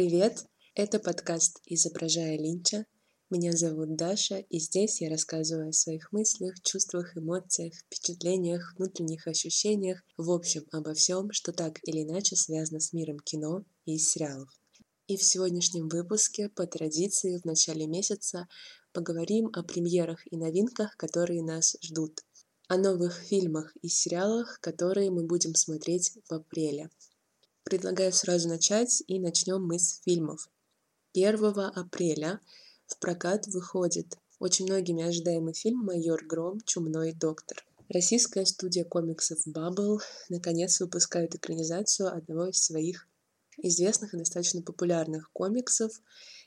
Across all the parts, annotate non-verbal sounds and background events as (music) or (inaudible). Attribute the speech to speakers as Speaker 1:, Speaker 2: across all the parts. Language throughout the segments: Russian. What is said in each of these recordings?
Speaker 1: Привет! Это подкаст «Изображая Линча». Меня зовут Даша, и здесь я рассказываю о своих мыслях, чувствах, эмоциях, впечатлениях, внутренних ощущениях, в общем, обо всем, что так или иначе связано с миром кино и сериалов. И в сегодняшнем выпуске, по традиции, в начале месяца поговорим о премьерах и новинках, которые нас ждут, о новых фильмах и сериалах, которые мы будем смотреть в апреле. Предлагаю сразу начать, и начнем мы с фильмов. 1 апреля в прокат выходит очень многими ожидаемый фильм «Майор Гром. Чумной доктор». Российская студия комиксов Bubble наконец выпускает экранизацию одного из своих известных и достаточно популярных комиксов,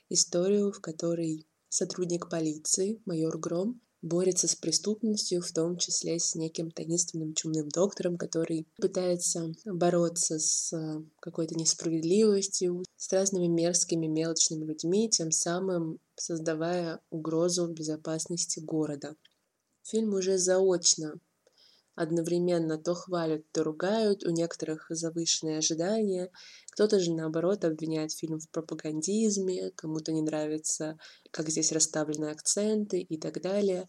Speaker 1: историю, в которой сотрудник полиции, майор Гром, борется с преступностью, в том числе с неким таинственным чумным доктором, который пытается бороться с э, какой-то несправедливостью, с разными мерзкими мелочными людьми, тем самым создавая угрозу безопасности города. Фильм уже заочно одновременно то хвалят, то ругают, у некоторых завышенные ожидания, кто-то же наоборот обвиняет фильм в пропагандизме, кому-то не нравится, как здесь расставлены акценты и так далее.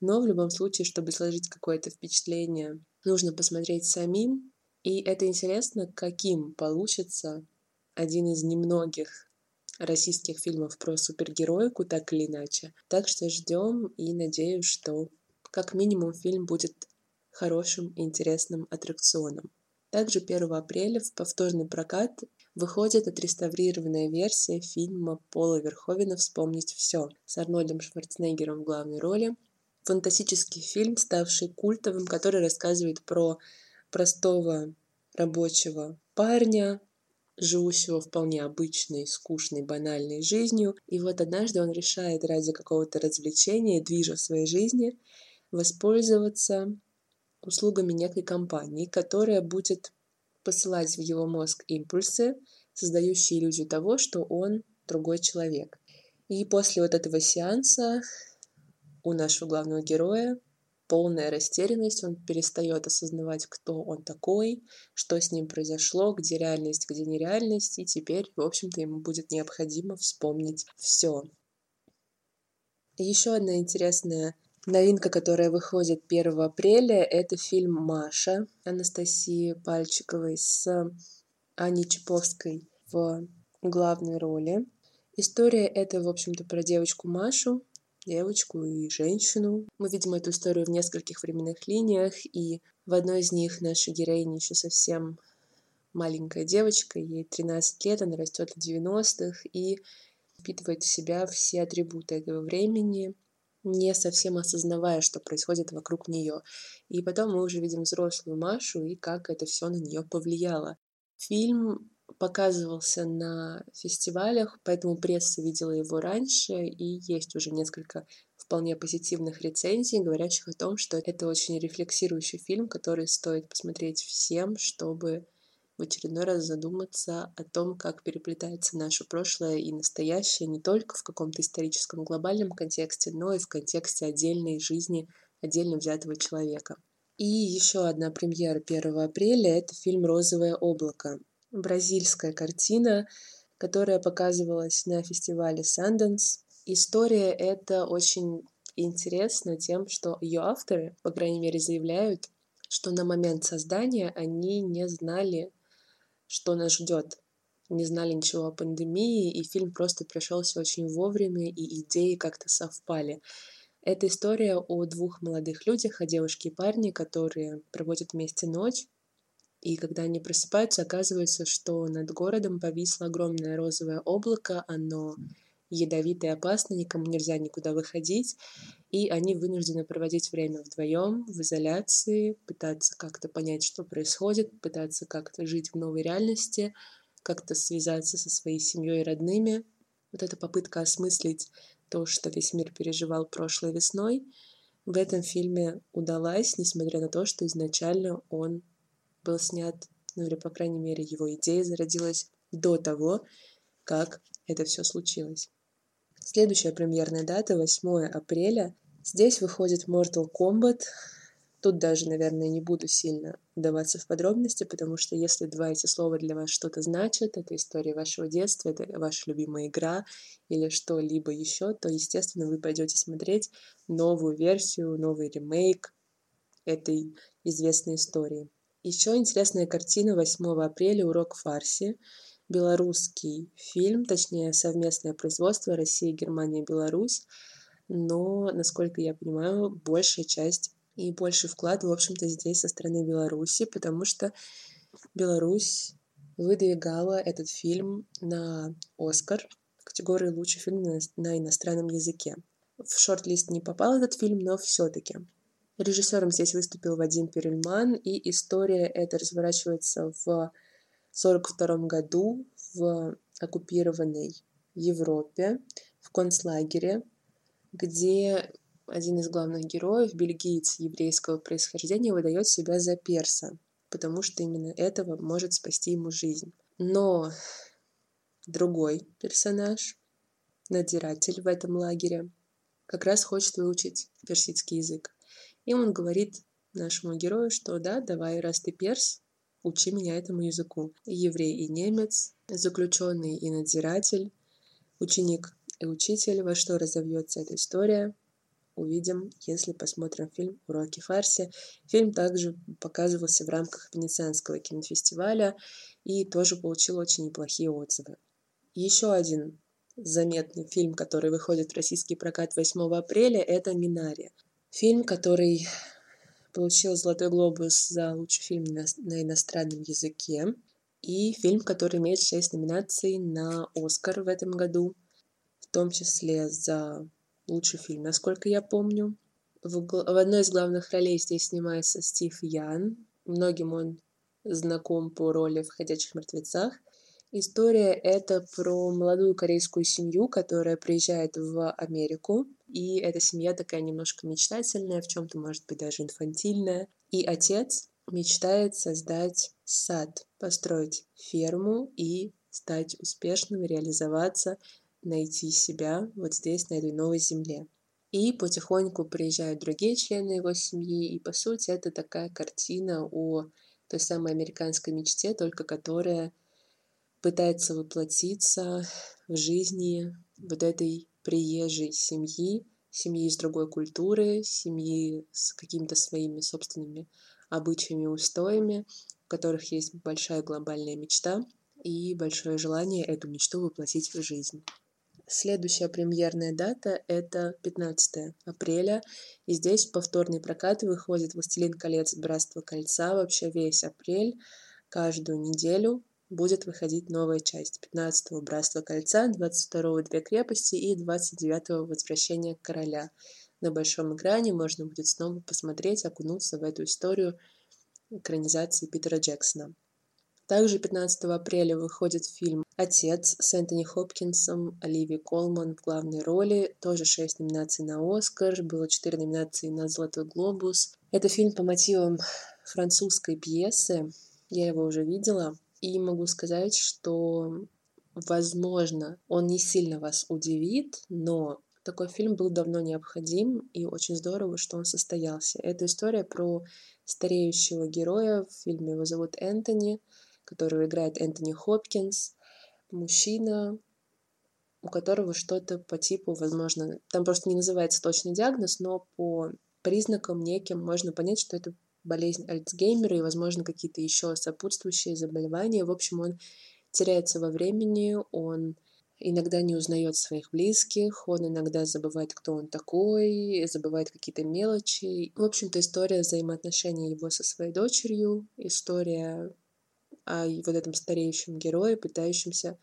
Speaker 1: Но в любом случае, чтобы сложить какое-то впечатление, нужно посмотреть самим, и это интересно, каким получится один из немногих российских фильмов про супергероику, так или иначе. Так что ждем и надеюсь, что как минимум фильм будет хорошим и интересным аттракционом. Также 1 апреля в повторный прокат выходит отреставрированная версия фильма Пола Верховена «Вспомнить все» с Арнольдом Шварценеггером в главной роли. Фантастический фильм, ставший культовым, который рассказывает про простого рабочего парня, живущего вполне обычной, скучной, банальной жизнью. И вот однажды он решает ради какого-то развлечения, движа в своей жизни, воспользоваться услугами некой компании, которая будет посылать в его мозг импульсы, создающие иллюзию того, что он другой человек. И после вот этого сеанса у нашего главного героя полная растерянность, он перестает осознавать, кто он такой, что с ним произошло, где реальность, где нереальность, и теперь, в общем-то, ему будет необходимо вспомнить все. Еще одна интересная Новинка, которая выходит 1 апреля, это фильм «Маша» Анастасии Пальчиковой с Аней Чаповской в главной роли. История это, в общем-то, про девочку Машу, девочку и женщину. Мы видим эту историю в нескольких временных линиях, и в одной из них наша героиня еще совсем маленькая девочка, ей 13 лет, она растет в 90-х и впитывает в себя все атрибуты этого времени — не совсем осознавая, что происходит вокруг нее. И потом мы уже видим взрослую Машу и как это все на нее повлияло. Фильм показывался на фестивалях, поэтому пресса видела его раньше, и есть уже несколько вполне позитивных рецензий, говорящих о том, что это очень рефлексирующий фильм, который стоит посмотреть всем, чтобы в очередной раз задуматься о том, как переплетается наше прошлое и настоящее не только в каком-то историческом глобальном контексте, но и в контексте отдельной жизни отдельно взятого человека. И еще одна премьера 1 апреля — это фильм «Розовое облако». Бразильская картина, которая показывалась на фестивале Sundance. История эта очень интересна тем, что ее авторы, по крайней мере, заявляют, что на момент создания они не знали что нас ждет. Не знали ничего о пандемии, и фильм просто пришелся очень вовремя, и идеи как-то совпали. Это история о двух молодых людях, о девушке и парне, которые проводят вместе ночь, и когда они просыпаются, оказывается, что над городом повисло огромное розовое облако, оно ядовито и опасно, никому нельзя никуда выходить, и они вынуждены проводить время вдвоем в изоляции, пытаться как-то понять, что происходит, пытаться как-то жить в новой реальности, как-то связаться со своей семьей и родными. Вот эта попытка осмыслить то, что весь мир переживал прошлой весной, в этом фильме удалась, несмотря на то, что изначально он был снят, ну или, по крайней мере, его идея зародилась до того, как это все случилось. Следующая премьерная дата 8 апреля. Здесь выходит Mortal Kombat, Тут даже, наверное, не буду сильно вдаваться в подробности, потому что если два эти слова для вас что-то значат, это история вашего детства, это ваша любимая игра или что-либо еще, то, естественно, вы пойдете смотреть новую версию, новый ремейк этой известной истории. Еще интересная картина 8 апреля «Урок фарси». Белорусский фильм, точнее совместное производство Россия, Германия, Беларусь. Но, насколько я понимаю, большая часть и больший вклад, в общем-то, здесь со стороны Беларуси, потому что Беларусь выдвигала этот фильм на Оскар в категории «Лучший фильм на иностранном языке». В шорт-лист не попал этот фильм, но все-таки. Режиссером здесь выступил Вадим Перельман, и история эта разворачивается в 1942 году в оккупированной Европе, в концлагере, где один из главных героев, бельгиец еврейского происхождения, выдает себя за перса, потому что именно этого может спасти ему жизнь. Но другой персонаж, надзиратель в этом лагере, как раз хочет выучить персидский язык. И он говорит нашему герою, что да, давай, раз ты перс, учи меня этому языку. И еврей и немец, заключенный и надзиратель, ученик и учитель, во что разовьется эта история, увидим, если посмотрим фильм «Уроки фарси». Фильм также показывался в рамках Венецианского кинофестиваля и тоже получил очень неплохие отзывы. Еще один заметный фильм, который выходит в российский прокат 8 апреля, это «Минария». Фильм, который получил «Золотой глобус» за лучший фильм на иностранном языке. И фильм, который имеет шесть номинаций на «Оскар» в этом году, том числе за лучший фильм, насколько я помню. В, в одной из главных ролей здесь снимается Стив Ян. Многим он знаком по роли в «Ходячих мертвецах». История это про молодую корейскую семью, которая приезжает в Америку. И эта семья такая немножко мечтательная, в чем-то, может быть, даже инфантильная. И отец мечтает создать сад, построить ферму и стать успешным, реализоваться найти себя вот здесь, на этой новой земле. И потихоньку приезжают другие члены его семьи, и по сути это такая картина о той самой американской мечте, только которая пытается воплотиться в жизни вот этой приезжей семьи, семьи из другой культуры, семьи с какими-то своими собственными обычаями и устоями, у которых есть большая глобальная мечта и большое желание эту мечту воплотить в жизнь. Следующая премьерная дата — это 15 апреля, и здесь повторный прокат выходит «Властелин колец. Братство кольца». Вообще весь апрель, каждую неделю будет выходить новая часть. 15-го «Братство кольца», 22-го «Две крепости» и 29-го «Возвращение короля». На большом экране можно будет снова посмотреть, окунуться в эту историю экранизации Питера Джексона. Также 15 апреля выходит фильм «Отец» с Энтони Хопкинсом, Оливией Колман в главной роли. Тоже 6 номинаций на «Оскар», было 4 номинации на «Золотой глобус». Это фильм по мотивам французской пьесы. Я его уже видела. И могу сказать, что, возможно, он не сильно вас удивит, но такой фильм был давно необходим, и очень здорово, что он состоялся. Это история про стареющего героя. В фильме его зовут Энтони — которого играет Энтони Хопкинс, мужчина, у которого что-то по типу, возможно, там просто не называется точный диагноз, но по признакам неким можно понять, что это болезнь Альцгеймера и, возможно, какие-то еще сопутствующие заболевания. В общем, он теряется во времени, он иногда не узнает своих близких, он иногда забывает, кто он такой, забывает какие-то мелочи. В общем-то, история взаимоотношений его со своей дочерью, история о вот этом стареющем герое, пытающемся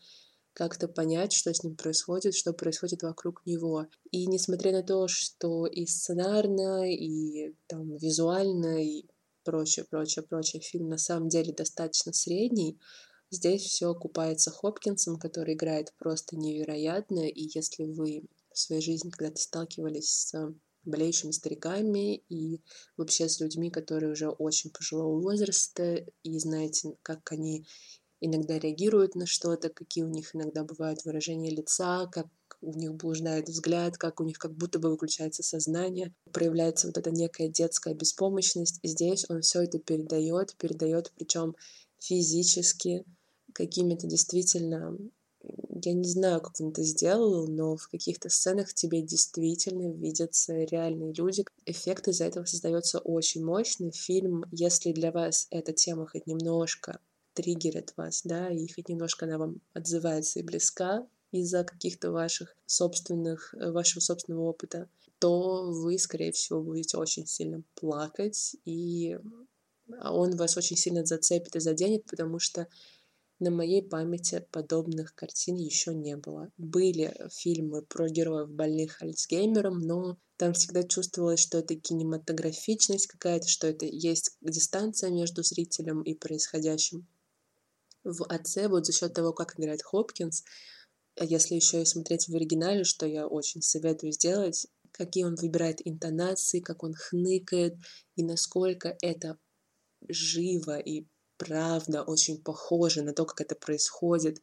Speaker 1: как-то понять, что с ним происходит, что происходит вокруг него. И несмотря на то, что и сценарно, и там визуально, и прочее, прочее, прочее, фильм на самом деле достаточно средний, здесь все окупается Хопкинсом, который играет просто невероятно, и если вы в своей жизни когда-то сталкивались с болеющими стариками и вообще с людьми, которые уже очень пожилого возраста, и знаете, как они иногда реагируют на что-то, какие у них иногда бывают выражения лица, как у них блуждает взгляд, как у них как будто бы выключается сознание, проявляется вот эта некая детская беспомощность. И здесь он все это передает, передает, причем физически, какими-то действительно я не знаю, как он это сделал, но в каких-то сценах тебе действительно видятся реальные люди. Эффект из-за этого создается очень мощный. Фильм, если для вас эта тема хоть немножко триггерит вас, да, и хоть немножко она вам отзывается и близка из-за каких-то ваших собственных, э, вашего собственного опыта, то вы, скорее всего, будете очень сильно плакать, и он вас очень сильно зацепит и заденет, потому что на моей памяти подобных картин еще не было. Были фильмы про героев больных Альцгеймером, но там всегда чувствовалось, что это кинематографичность какая-то, что это есть дистанция между зрителем и происходящим в отце вот за счет того, как играет Хопкинс, если еще и смотреть в оригинале, что я очень советую сделать, какие он выбирает интонации, как он хныкает, и насколько это живо и правда очень похоже на то, как это происходит.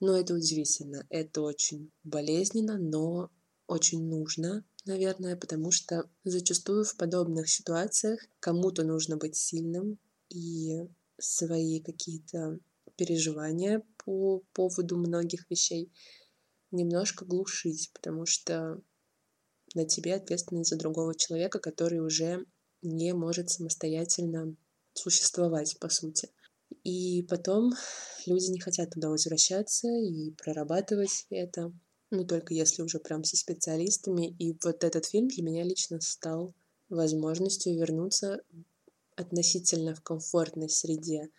Speaker 1: Но это удивительно, это очень болезненно, но очень нужно, наверное, потому что зачастую в подобных ситуациях кому-то нужно быть сильным, и свои какие-то переживания по поводу многих вещей немножко глушить, потому что на тебе ответственность за другого человека, который уже не может самостоятельно существовать, по сути. И потом люди не хотят туда возвращаться и прорабатывать это, ну, только если уже прям со специалистами. И вот этот фильм для меня лично стал возможностью вернуться относительно в комфортной среде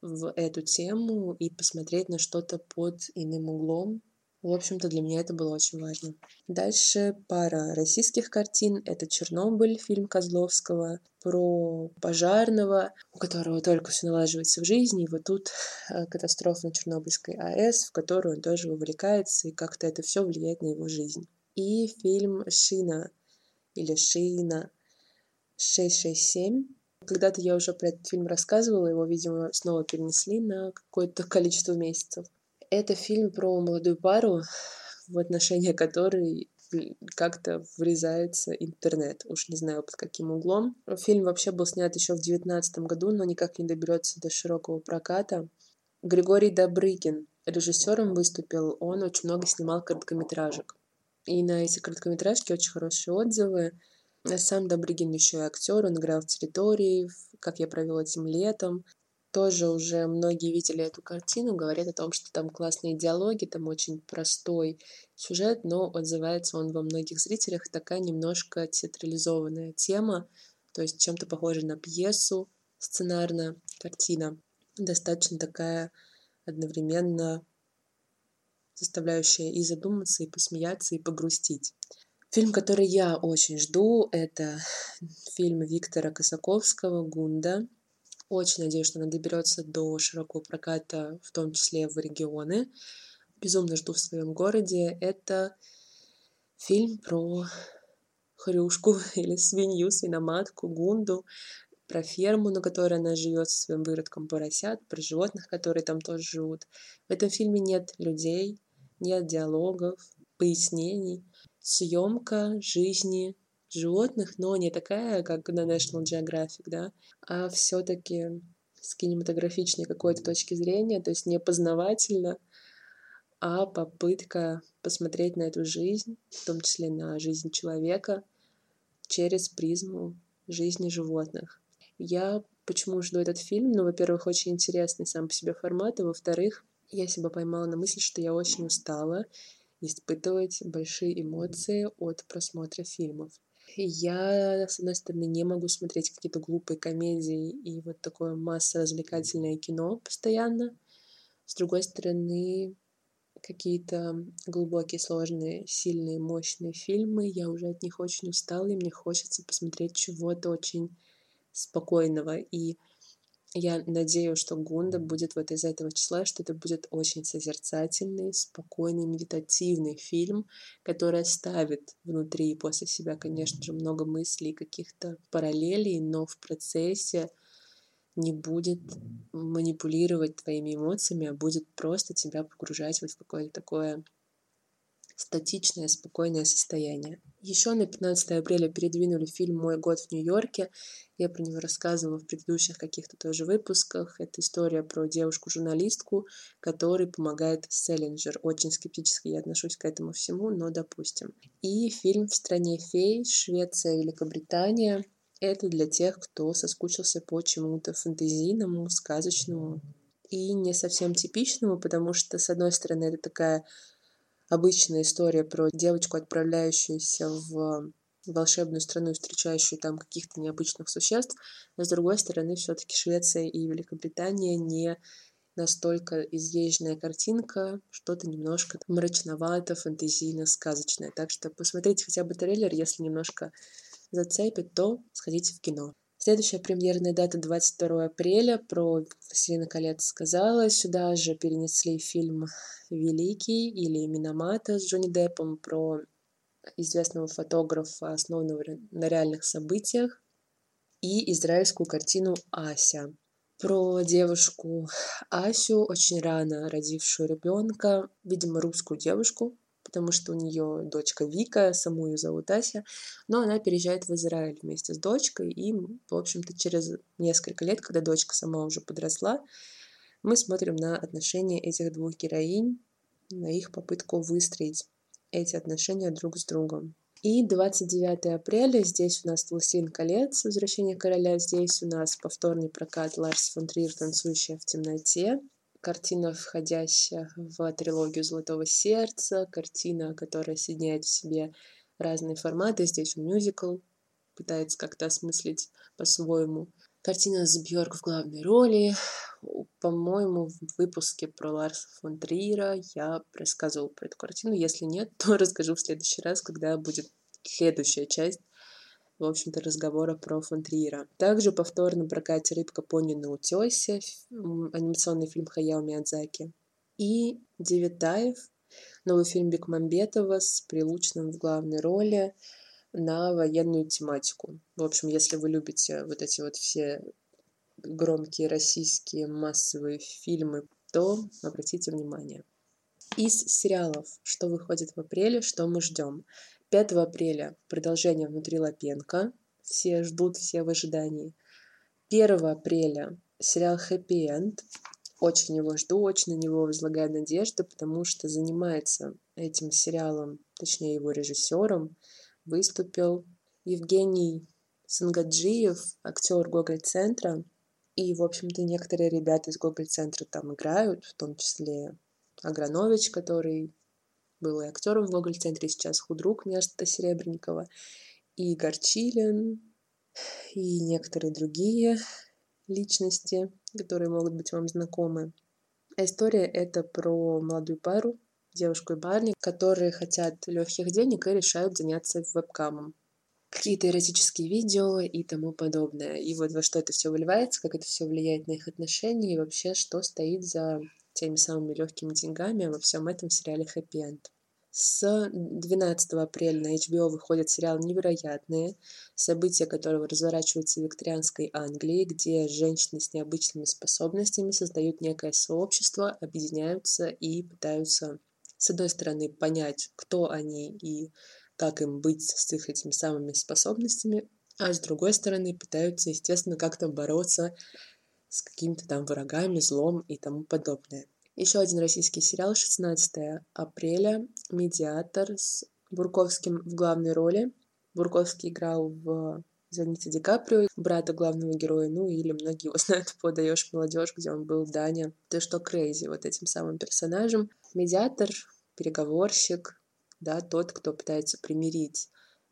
Speaker 1: в эту тему и посмотреть на что-то под иным углом. В общем-то, для меня это было очень важно. Дальше пара российских картин. Это «Чернобыль», фильм Козловского, про пожарного, у которого только все налаживается в жизни. И вот тут э, катастрофа на Чернобыльской АЭС, в которую он тоже вовлекается, и как-то это все влияет на его жизнь. И фильм «Шина» или «Шина» 667 когда-то я уже про этот фильм рассказывала, его, видимо, снова перенесли на какое-то количество месяцев. Это фильм про молодую пару, в отношения которой как-то врезается интернет. Уж не знаю, под каким углом. Фильм вообще был снят еще в девятнадцатом году, но никак не доберется до широкого проката. Григорий Добрыгин режиссером выступил. Он очень много снимал короткометражек. И на эти короткометражки очень хорошие отзывы. Сам Добрыгин еще и актер, он играл в территории, как я провел этим летом. Тоже уже многие видели эту картину, говорят о том, что там классные диалоги, там очень простой сюжет, но отзывается он во многих зрителях такая немножко театрализованная тема, то есть чем-то похожа на пьесу, сценарная картина, достаточно такая одновременно заставляющая и задуматься, и посмеяться, и погрустить. Фильм, который я очень жду, это (laughs) фильм Виктора Косаковского «Гунда». Очень надеюсь, что она доберется до широкого проката, в том числе в регионы. Безумно жду в своем городе. Это фильм про хрюшку (laughs) или свинью, свиноматку, гунду, про ферму, на которой она живет со своим выродком поросят, про животных, которые там тоже живут. В этом фильме нет людей, нет диалогов, пояснений съемка жизни животных, но не такая, как на National Geographic, да, а все-таки с кинематографичной какой-то точки зрения, то есть не познавательно, а попытка посмотреть на эту жизнь, в том числе на жизнь человека, через призму жизни животных. Я почему жду этот фильм? Ну, во-первых, очень интересный сам по себе формат, а во-вторых, я себя поймала на мысли, что я очень устала, испытывать большие эмоции от просмотра фильмов. Я, с одной стороны, не могу смотреть какие-то глупые комедии и вот такое массо-развлекательное кино постоянно. С другой стороны, какие-то глубокие, сложные, сильные, мощные фильмы. Я уже от них очень устала, и мне хочется посмотреть чего-то очень спокойного. И я надеюсь, что Гунда будет вот из этого числа, что это будет очень созерцательный, спокойный, медитативный фильм, который оставит внутри и после себя, конечно же, много мыслей, каких-то параллелей, но в процессе не будет манипулировать твоими эмоциями, а будет просто тебя погружать вот в какое-то такое статичное, спокойное состояние. Еще на 15 апреля передвинули фильм «Мой год в Нью-Йорке». Я про него рассказывала в предыдущих каких-то тоже выпусках. Это история про девушку-журналистку, которой помогает Селлинджер. Очень скептически я отношусь к этому всему, но допустим. И фильм «В стране фей», Швеция, Великобритания. Это для тех, кто соскучился по чему-то фантазийному, сказочному и не совсем типичному, потому что, с одной стороны, это такая обычная история про девочку, отправляющуюся в волшебную страну, встречающую там каких-то необычных существ, но с другой стороны, все-таки Швеция и Великобритания не настолько изъезженная картинка, что-то немножко мрачновато, фантазийно, сказочное. Так что посмотрите хотя бы трейлер, если немножко зацепит, то сходите в кино. Следующая премьерная дата 22 апреля. Про «Властелина колец» сказала. Сюда же перенесли фильм «Великий» или «Миномата» с Джонни Деппом про известного фотографа, основанного на реальных событиях, и израильскую картину «Ася» про девушку Асю, очень рано родившую ребенка, видимо, русскую девушку, потому что у нее дочка Вика, саму ее зовут Ася, но она переезжает в Израиль вместе с дочкой, и, в общем-то, через несколько лет, когда дочка сама уже подросла, мы смотрим на отношения этих двух героинь, на их попытку выстроить эти отношения друг с другом. И 29 апреля здесь у нас «Властелин колец», «Возвращение короля», здесь у нас повторный прокат Ларс фон Триер «Танцующая в темноте», картина, входящая в трилогию «Золотого сердца», картина, которая соединяет в себе разные форматы. Здесь мюзикл, пытается как-то осмыслить по-своему. Картина с Бьорк в главной роли. По-моему, в выпуске про Ларса фон Триера я рассказывала про эту картину. Если нет, (laughs) то расскажу в следующий раз, когда будет следующая часть в общем-то, разговора про фон. Также повторно прокате «Рыбка пони на утесе», анимационный фильм Хаяо Миядзаки. И Девятаев, новый фильм Бекмамбетова с Прилучным в главной роли на военную тематику. В общем, если вы любите вот эти вот все громкие российские массовые фильмы, то обратите внимание. Из сериалов, что выходит в апреле, что мы ждем. 5 апреля продолжение внутри Лапенко. Все ждут, все в ожидании. 1 апреля сериал «Хэппи Энд». Очень его жду, очень на него возлагаю надежды, потому что занимается этим сериалом, точнее его режиссером, выступил Евгений Сангаджиев, актер Гоголь-центра. И, в общем-то, некоторые ребята из Гоголь-центра там играют, в том числе Агранович, который был и актером в Гоголь-центре, сейчас худрук вместо Серебренникова, и Горчилин, и некоторые другие личности, которые могут быть вам знакомы. А история это про молодую пару, девушку и парня, которые хотят легких денег и решают заняться вебкамом. Какие-то эротические видео и тому подобное. И вот во что это все выливается, как это все влияет на их отношения и вообще, что стоит за теми самыми легкими деньгами во всем этом сериале «Хэппи Энд». С 12 апреля на HBO выходит сериал «Невероятные», события которого разворачиваются в викторианской Англии, где женщины с необычными способностями создают некое сообщество, объединяются и пытаются, с одной стороны, понять, кто они и как им быть с их этими самыми способностями, а с другой стороны, пытаются, естественно, как-то бороться с какими-то там врагами, злом и тому подобное. Еще один российский сериал 16 апреля «Медиатор» с Бурковским в главной роли. Бурковский играл в «Звоните Ди Каприо», брата главного героя, ну или многие его (laughs) знают по «Даешь молодежь», где он был Даня. Ты что, crazy, вот этим самым персонажем. Медиатор, переговорщик, да, тот, кто пытается примирить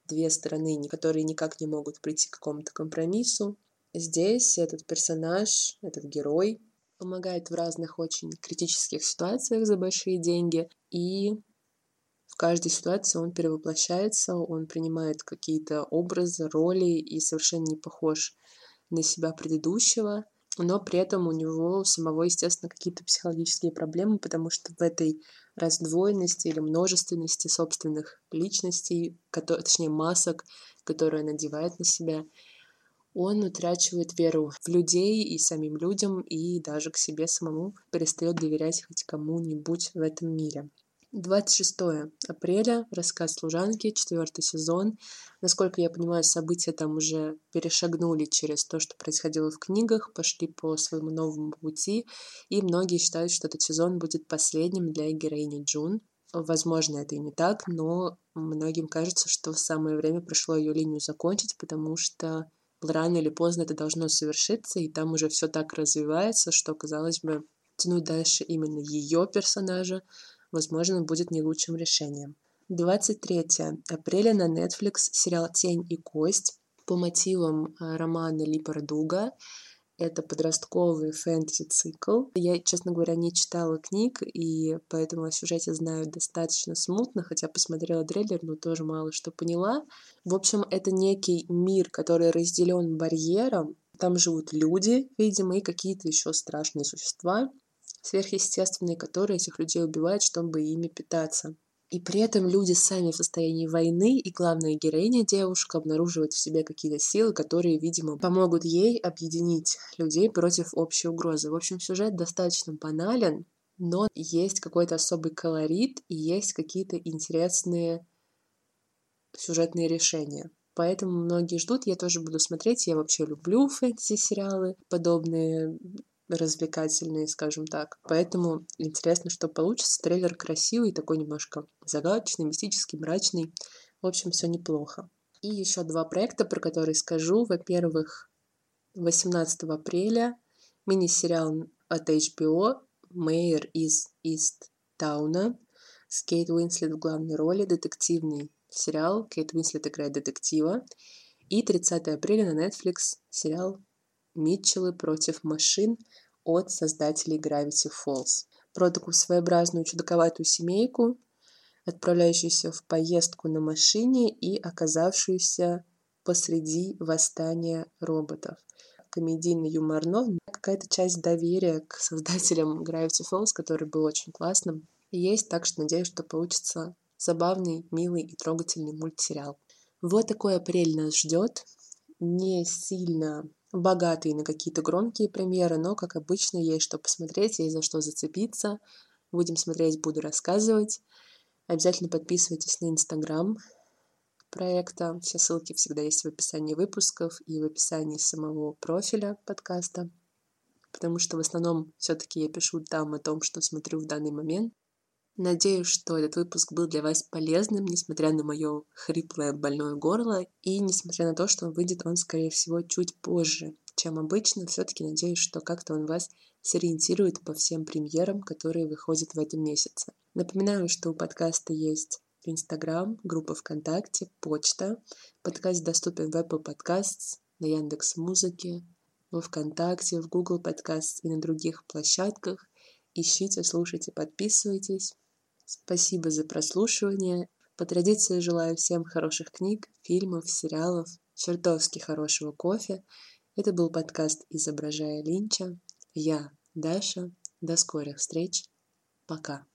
Speaker 1: две стороны, которые никак не могут прийти к какому-то компромиссу. Здесь этот персонаж, этот герой помогает в разных очень критических ситуациях за большие деньги. И в каждой ситуации он перевоплощается, он принимает какие-то образы, роли и совершенно не похож на себя предыдущего. Но при этом у него самого, естественно, какие-то психологические проблемы, потому что в этой раздвоенности или множественности собственных личностей, точнее масок, которые надевает на себя, он утрачивает веру в людей и самим людям, и даже к себе самому перестает доверять хоть кому-нибудь в этом мире. 26 апреля, рассказ служанки, четвертый сезон. Насколько я понимаю, события там уже перешагнули через то, что происходило в книгах, пошли по своему новому пути, и многие считают, что этот сезон будет последним для героини Джун. Возможно, это и не так, но многим кажется, что самое время пришло ее линию закончить, потому что рано или поздно это должно совершиться, и там уже все так развивается, что, казалось бы, тянуть дальше именно ее персонажа возможно, будет не лучшим решением. 23 апреля на Netflix сериал «Тень и кость» по мотивам э, романа Липера Дуга. Это подростковый фэнтези-цикл. Я, честно говоря, не читала книг, и поэтому о сюжете знаю достаточно смутно, хотя посмотрела трейлер, но тоже мало что поняла. В общем, это некий мир, который разделен барьером. Там живут люди, видимо, и какие-то еще страшные существа сверхъестественные, которые этих людей убивают, чтобы ими питаться. И при этом люди сами в состоянии войны, и главная героиня, девушка, обнаруживает в себе какие-то силы, которые, видимо, помогут ей объединить людей против общей угрозы. В общем, сюжет достаточно банален, но есть какой-то особый колорит и есть какие-то интересные сюжетные решения. Поэтому многие ждут, я тоже буду смотреть. Я вообще люблю фэнтези-сериалы, подобные развлекательные, скажем так. Поэтому интересно, что получится. Трейлер красивый, такой немножко загадочный, мистический, мрачный. В общем, все неплохо. И еще два проекта, про которые скажу. Во-первых, 18 апреля мини-сериал от HBO «Мэйр из Ист Тауна» с Кейт Уинслет в главной роли, детективный сериал. Кейт Уинслет играет детектива. И 30 апреля на Netflix сериал Митчеллы против машин от создателей Gravity Falls. Про такую своеобразную чудаковатую семейку, отправляющуюся в поездку на машине и оказавшуюся посреди восстания роботов. Комедийно юморно, какая-то часть доверия к создателям Gravity Falls, который был очень классным, есть, так что надеюсь, что получится забавный, милый и трогательный мультсериал. Вот такой апрель нас ждет. Не сильно богатые на какие-то громкие премьеры, но, как обычно, есть что посмотреть, есть за что зацепиться. Будем смотреть, буду рассказывать. Обязательно подписывайтесь на Инстаграм проекта. Все ссылки всегда есть в описании выпусков и в описании самого профиля подкаста, потому что в основном все-таки я пишу там о том, что смотрю в данный момент. Надеюсь, что этот выпуск был для вас полезным, несмотря на мое хриплое больное горло и несмотря на то, что выйдет он, скорее всего, чуть позже, чем обычно. Все-таки надеюсь, что как-то он вас сориентирует по всем премьерам, которые выходят в этом месяце. Напоминаю, что у подкаста есть Инстаграм, группа ВКонтакте, почта. Подкаст доступен в Apple Podcasts, на Яндекс Музыке, во ВКонтакте, в Google Podcasts и на других площадках. Ищите, слушайте, подписывайтесь. Спасибо за прослушивание. По традиции желаю всем хороших книг, фильмов, сериалов, чертовски хорошего кофе. Это был подкаст «Изображая Линча». Я Даша. До скорых встреч. Пока.